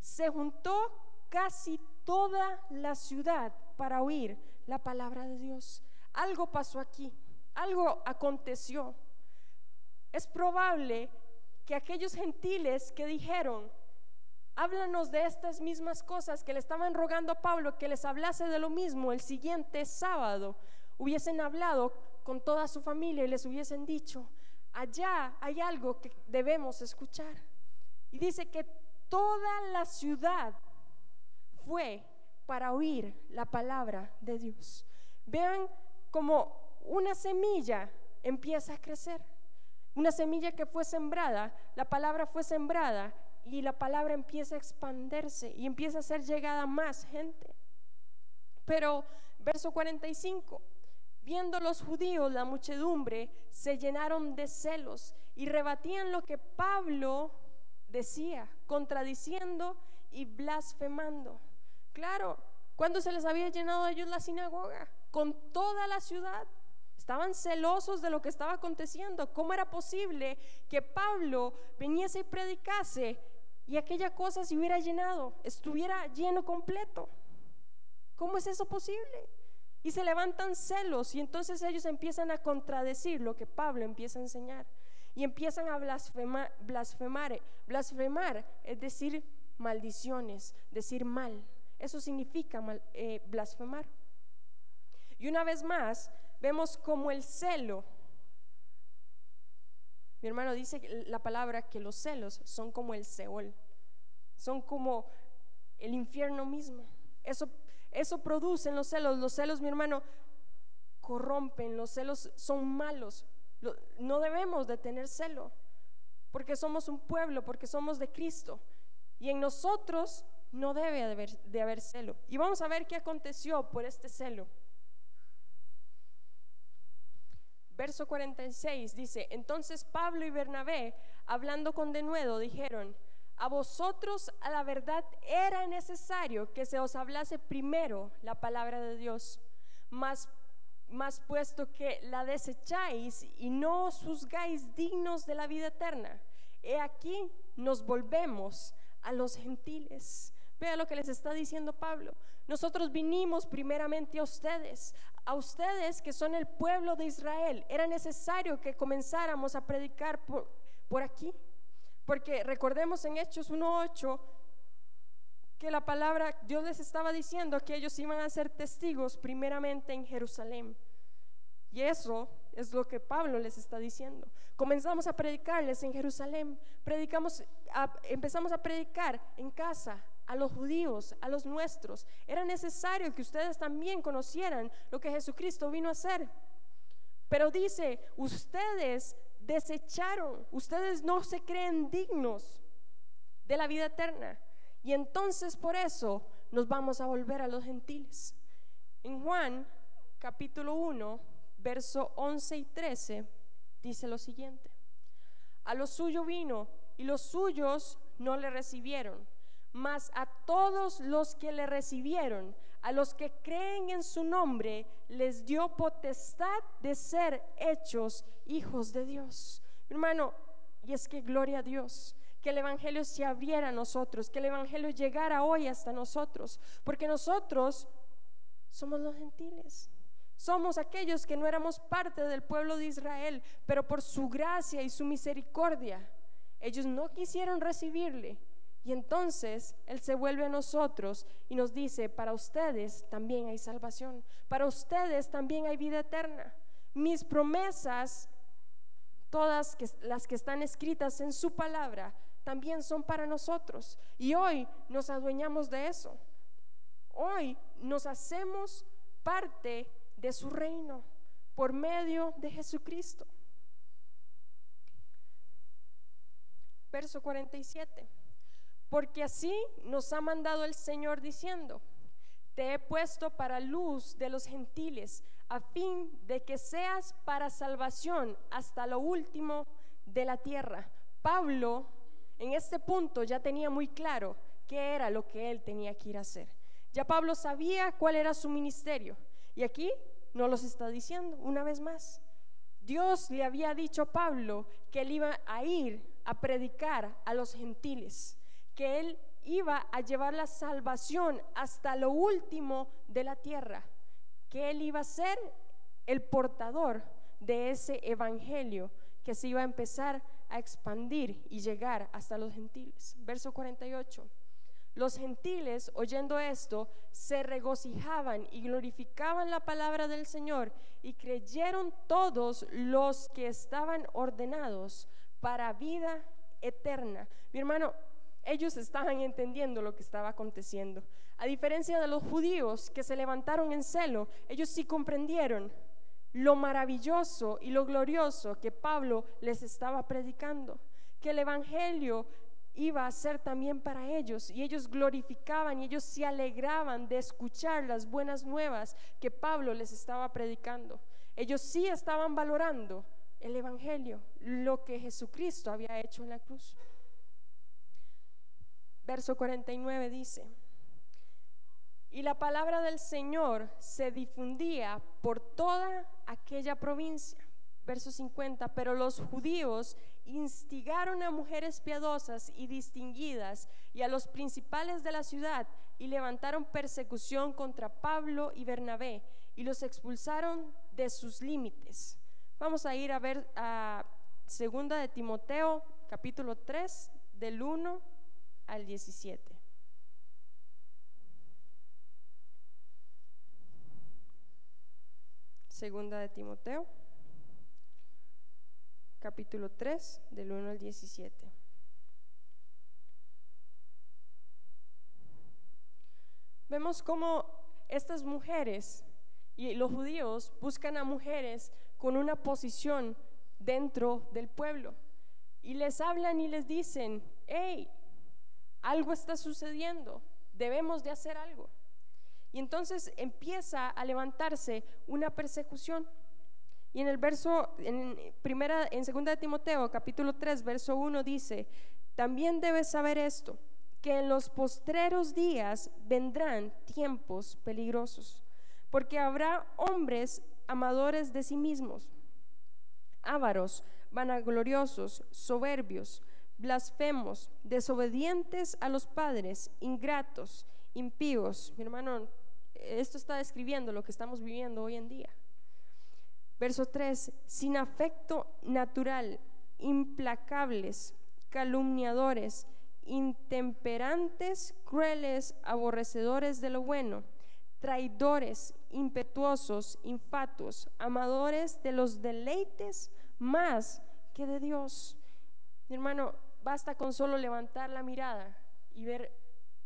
se juntó casi toda la ciudad para oír la palabra de Dios. Algo pasó aquí, algo aconteció. Es probable que aquellos gentiles que dijeron, háblanos de estas mismas cosas que le estaban rogando a Pablo que les hablase de lo mismo el siguiente sábado, hubiesen hablado con toda su familia y les hubiesen dicho, allá hay algo que debemos escuchar. Y dice que toda la ciudad fue para oír la palabra de Dios. Vean como una semilla empieza a crecer. Una semilla que fue sembrada, la palabra fue sembrada y la palabra empieza a expandirse y empieza a ser llegada a más gente. Pero verso 45, viendo los judíos la muchedumbre, se llenaron de celos y rebatían lo que Pablo decía, contradiciendo y blasfemando. Claro, cuando se les había llenado a ellos la sinagoga, con toda la ciudad. Estaban celosos de lo que estaba aconteciendo. ¿Cómo era posible que Pablo viniese y predicase y aquella cosa se hubiera llenado, estuviera lleno completo? ¿Cómo es eso posible? Y se levantan celos y entonces ellos empiezan a contradecir lo que Pablo empieza a enseñar y empiezan a blasfemar, blasfemar, es decir maldiciones, decir mal. Eso significa eh, blasfemar. Y una vez más, vemos como el celo, mi hermano dice la palabra que los celos son como el Seol, son como el infierno mismo. Eso, eso producen los celos. Los celos, mi hermano, corrompen, los celos son malos. No debemos de tener celo, porque somos un pueblo, porque somos de Cristo. Y en nosotros no debe de haber, haber celo. Y vamos a ver qué aconteció por este celo. Verso 46 dice, entonces Pablo y Bernabé, hablando con denuedo, dijeron, a vosotros a la verdad era necesario que se os hablase primero la palabra de Dios, mas, mas puesto que la desecháis y no os juzgáis dignos de la vida eterna, he aquí nos volvemos a los gentiles. Vea lo que les está diciendo Pablo. Nosotros vinimos primeramente a ustedes, a ustedes que son el pueblo de Israel. Era necesario que comenzáramos a predicar por, por aquí. Porque recordemos en Hechos 1.8 que la palabra, Dios les estaba diciendo que ellos iban a ser testigos primeramente en Jerusalén. Y eso es lo que Pablo les está diciendo. Comenzamos a predicarles en Jerusalén, predicamos, empezamos a predicar en casa, a los judíos, a los nuestros. Era necesario que ustedes también conocieran lo que Jesucristo vino a hacer. Pero dice, ustedes desecharon, ustedes no se creen dignos de la vida eterna. Y entonces por eso nos vamos a volver a los gentiles. En Juan capítulo 1, verso 11 y 13, dice lo siguiente. A lo suyo vino y los suyos no le recibieron mas a todos los que le recibieron, a los que creen en su nombre, les dio potestad de ser hechos hijos de Dios. Hermano, y es que gloria a Dios, que el Evangelio se abriera a nosotros, que el Evangelio llegara hoy hasta nosotros, porque nosotros somos los gentiles. Somos aquellos que no éramos parte del pueblo de Israel, pero por su gracia y su misericordia, ellos no quisieron recibirle y entonces Él se vuelve a nosotros y nos dice, para ustedes también hay salvación, para ustedes también hay vida eterna. Mis promesas, todas las que están escritas en su palabra, también son para nosotros. Y hoy nos adueñamos de eso. Hoy nos hacemos parte de su reino por medio de Jesucristo. Verso 47 porque así nos ha mandado el Señor diciendo, te he puesto para luz de los gentiles, a fin de que seas para salvación hasta lo último de la tierra. Pablo en este punto ya tenía muy claro qué era lo que él tenía que ir a hacer. Ya Pablo sabía cuál era su ministerio. Y aquí no los está diciendo una vez más. Dios le había dicho a Pablo que él iba a ir a predicar a los gentiles que Él iba a llevar la salvación hasta lo último de la tierra, que Él iba a ser el portador de ese evangelio que se iba a empezar a expandir y llegar hasta los gentiles. Verso 48. Los gentiles, oyendo esto, se regocijaban y glorificaban la palabra del Señor y creyeron todos los que estaban ordenados para vida eterna. Mi hermano, ellos estaban entendiendo lo que estaba aconteciendo. A diferencia de los judíos que se levantaron en celo, ellos sí comprendieron lo maravilloso y lo glorioso que Pablo les estaba predicando, que el Evangelio iba a ser también para ellos y ellos glorificaban y ellos se alegraban de escuchar las buenas nuevas que Pablo les estaba predicando. Ellos sí estaban valorando el Evangelio, lo que Jesucristo había hecho en la cruz. Verso 49 dice, y la palabra del Señor se difundía por toda aquella provincia. Verso 50, pero los judíos instigaron a mujeres piadosas y distinguidas y a los principales de la ciudad y levantaron persecución contra Pablo y Bernabé y los expulsaron de sus límites. Vamos a ir a ver a segunda de Timoteo, capítulo 3, del 1 al 17. Segunda de Timoteo capítulo 3, del 1 al 17. Vemos cómo estas mujeres y los judíos buscan a mujeres con una posición dentro del pueblo y les hablan y les dicen, hey, algo está sucediendo, debemos de hacer algo. Y entonces empieza a levantarse una persecución. Y en el verso, en primera, en segunda de Timoteo, capítulo 3, verso 1 dice, también debes saber esto, que en los postreros días vendrán tiempos peligrosos, porque habrá hombres amadores de sí mismos, ávaros, vanagloriosos, soberbios, blasfemos, desobedientes a los padres, ingratos, impíos. Mi hermano, esto está describiendo lo que estamos viviendo hoy en día. Verso 3, sin afecto natural, implacables, calumniadores, intemperantes, crueles, aborrecedores de lo bueno, traidores, impetuosos, infatuos, amadores de los deleites más que de Dios. Mi hermano, basta con solo levantar la mirada y ver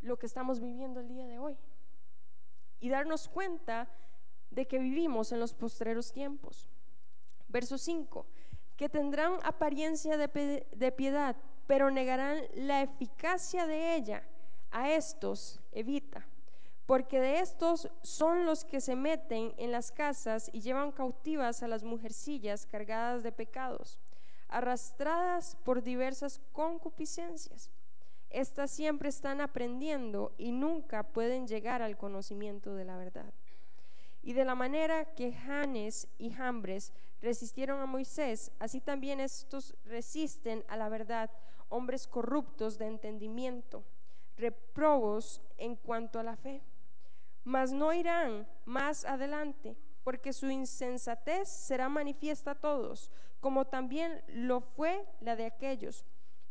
lo que estamos viviendo el día de hoy y darnos cuenta de que vivimos en los postreros tiempos. Verso 5, que tendrán apariencia de, de piedad, pero negarán la eficacia de ella. A estos evita, porque de estos son los que se meten en las casas y llevan cautivas a las mujercillas cargadas de pecados, arrastradas por diversas concupiscencias. Estas siempre están aprendiendo y nunca pueden llegar al conocimiento de la verdad. Y de la manera que Janes y Jambres resistieron a Moisés, así también estos resisten a la verdad, hombres corruptos de entendimiento, reprobos en cuanto a la fe. Mas no irán más adelante, porque su insensatez será manifiesta a todos, como también lo fue la de aquellos.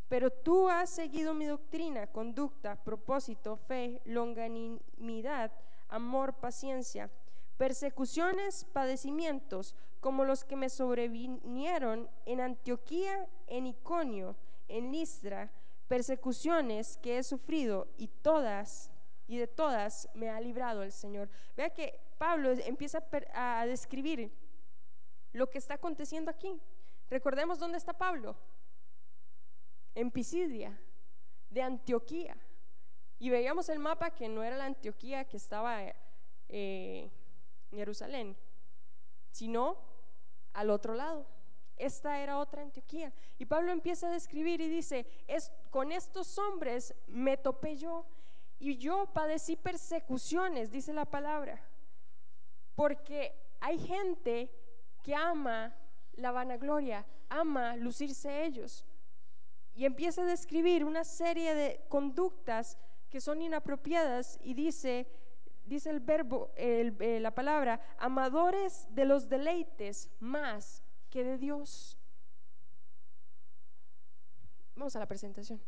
Pero tú has seguido mi doctrina, conducta, propósito, fe, longanimidad, amor, paciencia persecuciones, padecimientos, como los que me sobrevinieron en Antioquía, en Iconio, en Listra, persecuciones que he sufrido y todas, y de todas me ha librado el Señor. Vea que Pablo empieza a describir lo que está aconteciendo aquí. Recordemos dónde está Pablo. En Pisidia, de Antioquía. Y veíamos el mapa que no era la Antioquía que estaba eh, Jerusalén, sino al otro lado. Esta era otra Antioquía. Y Pablo empieza a describir y dice, es, con estos hombres me topé yo y yo padecí persecuciones, dice la palabra, porque hay gente que ama la vanagloria, ama lucirse ellos. Y empieza a describir una serie de conductas que son inapropiadas y dice, dice el verbo, eh, la palabra, amadores de los deleites más que de Dios. Vamos a la presentación.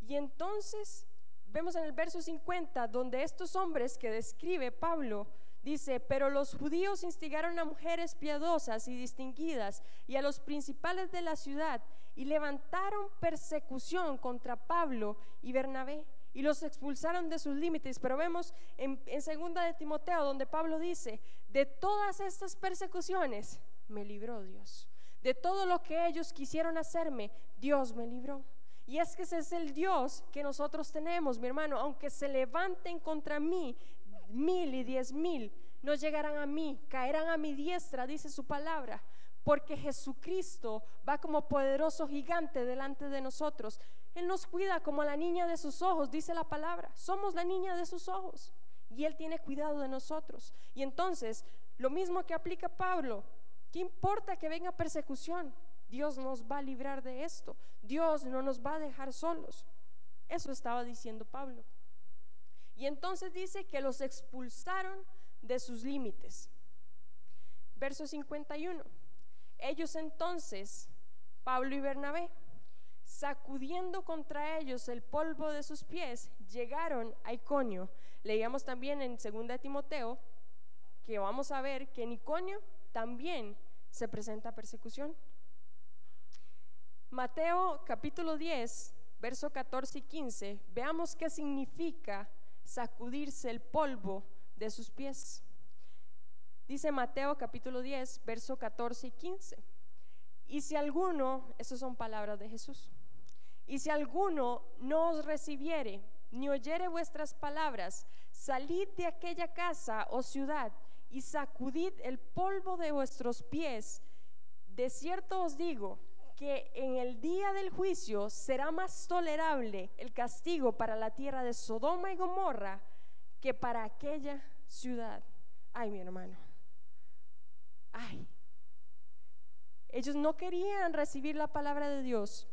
Y entonces vemos en el verso 50, donde estos hombres que describe Pablo, dice, pero los judíos instigaron a mujeres piadosas y distinguidas y a los principales de la ciudad y levantaron persecución contra Pablo y Bernabé y los expulsaron de sus límites. Pero vemos en, segunda de Timoteo donde Pablo dice, de todas estas persecuciones me libró Dios. De todo lo que ellos quisieron hacerme, Dios me libró. Y es que ese es el Dios que nosotros tenemos, mi hermano. Aunque se levanten contra mí mil y diez mil, no llegarán a mí, caerán a mi diestra, dice su palabra. Porque Jesucristo va como poderoso gigante delante de nosotros. Él nos cuida como la niña de sus ojos, dice la palabra. Somos la niña de sus ojos. Y Él tiene cuidado de nosotros. Y entonces, lo mismo que aplica Pablo, ¿qué importa que venga persecución? Dios nos va a librar de esto. Dios no nos va a dejar solos. Eso estaba diciendo Pablo. Y entonces dice que los expulsaron de sus límites. Verso 51. Ellos entonces, Pablo y Bernabé, sacudiendo contra ellos el polvo de sus pies, llegaron a Iconio. Leíamos también en 2 Timoteo que vamos a ver que en Iconio también se presenta persecución. Mateo capítulo 10, verso 14 y 15, veamos qué significa sacudirse el polvo de sus pies. Dice Mateo capítulo 10, verso 14 y 15. Y si alguno, esas son palabras de Jesús, y si alguno no os recibiere, ni oyere vuestras palabras, salid de aquella casa o ciudad y sacudid el polvo de vuestros pies. De cierto os digo, que en el día del juicio será más tolerable el castigo para la tierra de Sodoma y Gomorra que para aquella ciudad. Ay, mi hermano. Ay. Ellos no querían recibir la palabra de Dios.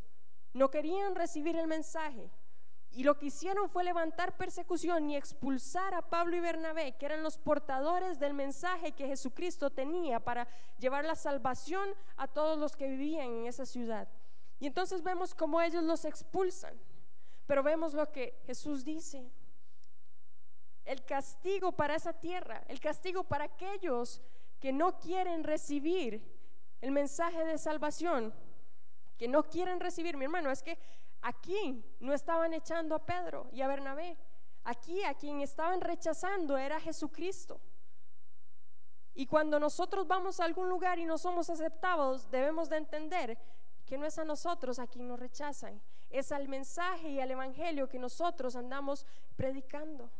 No querían recibir el mensaje. Y lo que hicieron fue levantar persecución y expulsar a Pablo y Bernabé, que eran los portadores del mensaje que Jesucristo tenía para llevar la salvación a todos los que vivían en esa ciudad. Y entonces vemos cómo ellos los expulsan. Pero vemos lo que Jesús dice. El castigo para esa tierra, el castigo para aquellos que no quieren recibir el mensaje de salvación, que no quieren recibir, mi hermano, es que Aquí no estaban echando a Pedro y a Bernabé. Aquí a quien estaban rechazando era Jesucristo. Y cuando nosotros vamos a algún lugar y no somos aceptados, debemos de entender que no es a nosotros a quien nos rechazan, es al mensaje y al evangelio que nosotros andamos predicando.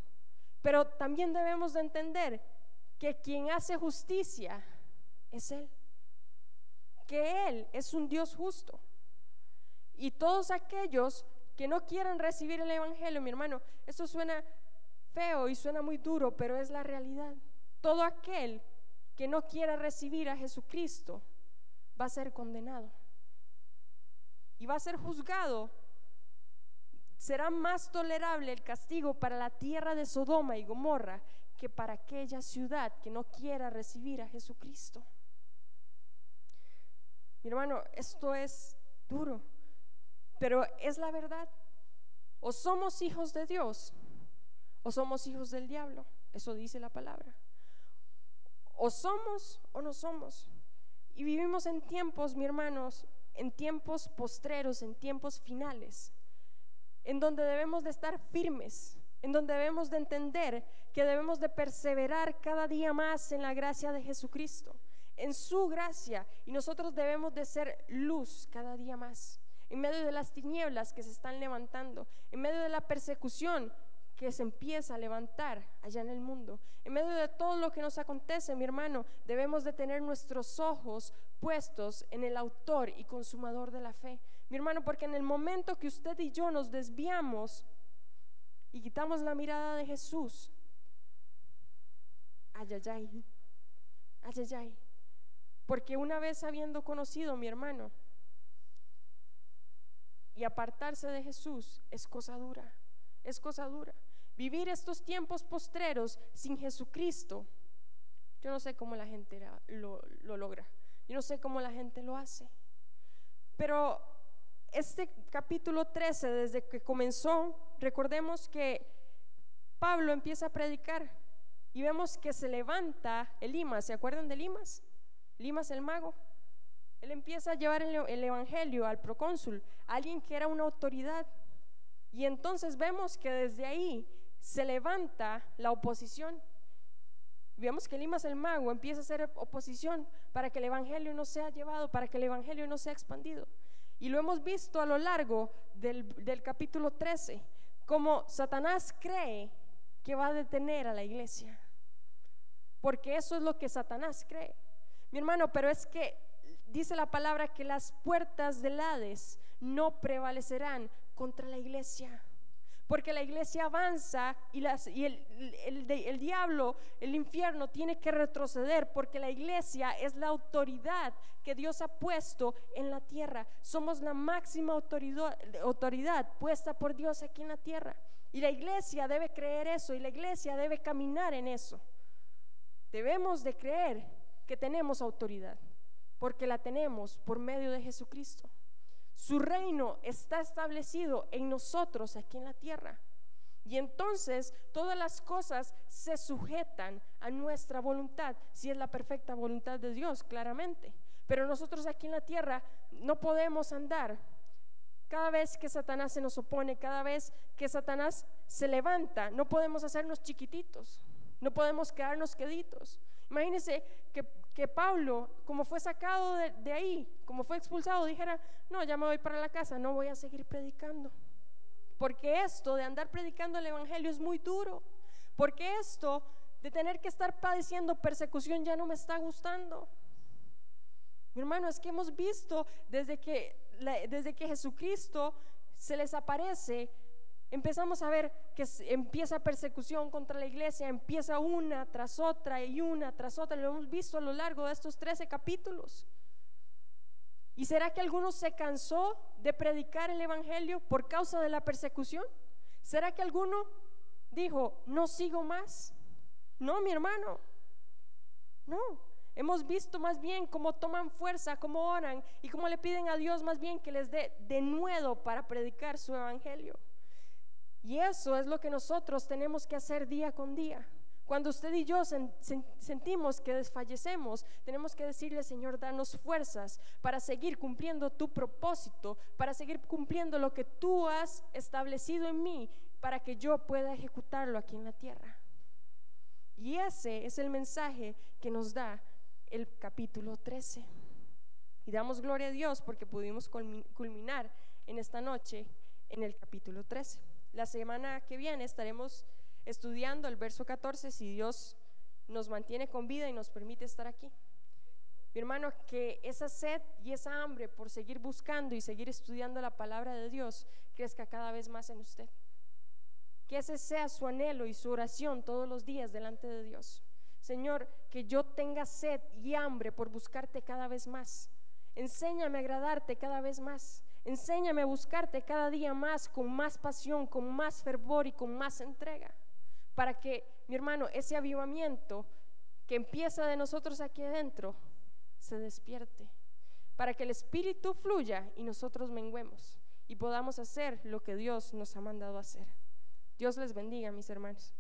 Pero también debemos de entender que quien hace justicia es Él, que Él es un Dios justo. Y todos aquellos que no quieran recibir el Evangelio, mi hermano, eso suena feo y suena muy duro, pero es la realidad. Todo aquel que no quiera recibir a Jesucristo va a ser condenado y va a ser juzgado. Será más tolerable el castigo para la tierra de Sodoma y Gomorra que para aquella ciudad que no quiera recibir a Jesucristo. Mi hermano, esto es duro. Pero es la verdad. O somos hijos de Dios o somos hijos del diablo. Eso dice la palabra. O somos o no somos. Y vivimos en tiempos, mi hermanos, en tiempos postreros, en tiempos finales, en donde debemos de estar firmes, en donde debemos de entender que debemos de perseverar cada día más en la gracia de Jesucristo, en su gracia, y nosotros debemos de ser luz cada día más en medio de las tinieblas que se están levantando, en medio de la persecución que se empieza a levantar allá en el mundo, en medio de todo lo que nos acontece, mi hermano, debemos de tener nuestros ojos puestos en el autor y consumador de la fe. Mi hermano, porque en el momento que usted y yo nos desviamos y quitamos la mirada de Jesús, ayayay, ayayay, porque una vez habiendo conocido, mi hermano, y apartarse de Jesús es cosa dura, es cosa dura. Vivir estos tiempos postreros sin Jesucristo, yo no sé cómo la gente lo, lo logra, yo no sé cómo la gente lo hace. Pero este capítulo 13, desde que comenzó, recordemos que Pablo empieza a predicar y vemos que se levanta Elimas, ¿se acuerdan de Limas? Limas el mago. Él empieza a llevar el, evangelio al procónsul, alguien que era una autoridad. Y entonces vemos que desde ahí se levanta la oposición. Vemos que Limas el mago empieza a hacer oposición para que el evangelio no sea llevado, para que el evangelio no sea expandido. Y lo hemos visto a lo largo del, del capítulo 13, como Satanás cree que va a detener a la iglesia. Porque eso es lo que Satanás cree. Mi hermano, pero es que dice la palabra que las puertas del Hades no prevalecerán contra la iglesia porque la iglesia avanza y, el, diablo, el infierno tiene que retroceder porque la iglesia es la autoridad que Dios ha puesto en la tierra. Somos la máxima autoridad, autoridad puesta por Dios aquí en la tierra. Y la iglesia debe creer eso y la iglesia debe caminar en eso. Debemos de creer que tenemos autoridad porque la tenemos por medio de Jesucristo. Su reino está establecido en nosotros aquí en la tierra. Y entonces todas las cosas se sujetan a nuestra voluntad, si es la perfecta voluntad de Dios, claramente. Pero nosotros aquí en la tierra no podemos andar. Cada vez que Satanás se nos opone, cada vez que Satanás se levanta, no podemos hacernos chiquititos, no podemos quedarnos queditos. Imagínense que que Pablo, como fue sacado de, ahí, como fue expulsado, dijera, no, ya me voy para la casa, no voy a seguir predicando. Porque esto de andar predicando el Evangelio es muy duro. Porque esto de tener que estar padeciendo persecución ya no me está gustando. Mi hermano, es que hemos visto desde que, desde que Jesucristo se les aparece, empezamos a ver que empieza persecución contra la iglesia, empieza una tras otra y una tras otra, lo hemos visto a lo largo de estos 13 capítulos. ¿Y será que alguno se cansó de predicar el Evangelio por causa de la persecución? ¿Será que alguno dijo, no sigo más? No, mi hermano, no. Hemos visto más bien cómo toman fuerza, cómo oran y cómo le piden a Dios más bien que les dé de nuevo para predicar su Evangelio. Y eso es lo que nosotros tenemos que hacer día con día. Cuando usted y yo sentimos que desfallecemos, tenemos que decirle, Señor, danos fuerzas para seguir cumpliendo tu propósito, para seguir cumpliendo lo que tú has establecido en mí, para que yo pueda ejecutarlo aquí en la tierra. Y ese es el mensaje que nos da el capítulo 13. Y damos gloria a Dios porque pudimos culminar en esta noche en el capítulo 13. La semana que viene estaremos estudiando el verso 14 si Dios nos mantiene con vida y nos permite estar aquí. Mi hermano, que esa sed y esa hambre por seguir buscando y seguir estudiando la palabra de Dios crezca cada vez más en usted. Que ese sea su anhelo y su oración todos los días delante de Dios. Señor, que yo tenga sed y hambre por buscarte cada vez más. Enséñame a agradarte cada vez más. Enséñame a buscarte cada día más, con más pasión, con más fervor y con más entrega, para que, mi hermano, ese avivamiento que empieza de nosotros aquí adentro se despierte, para que el Espíritu fluya y nosotros menguemos y podamos hacer lo que Dios nos ha mandado hacer. Dios les bendiga, mis hermanos.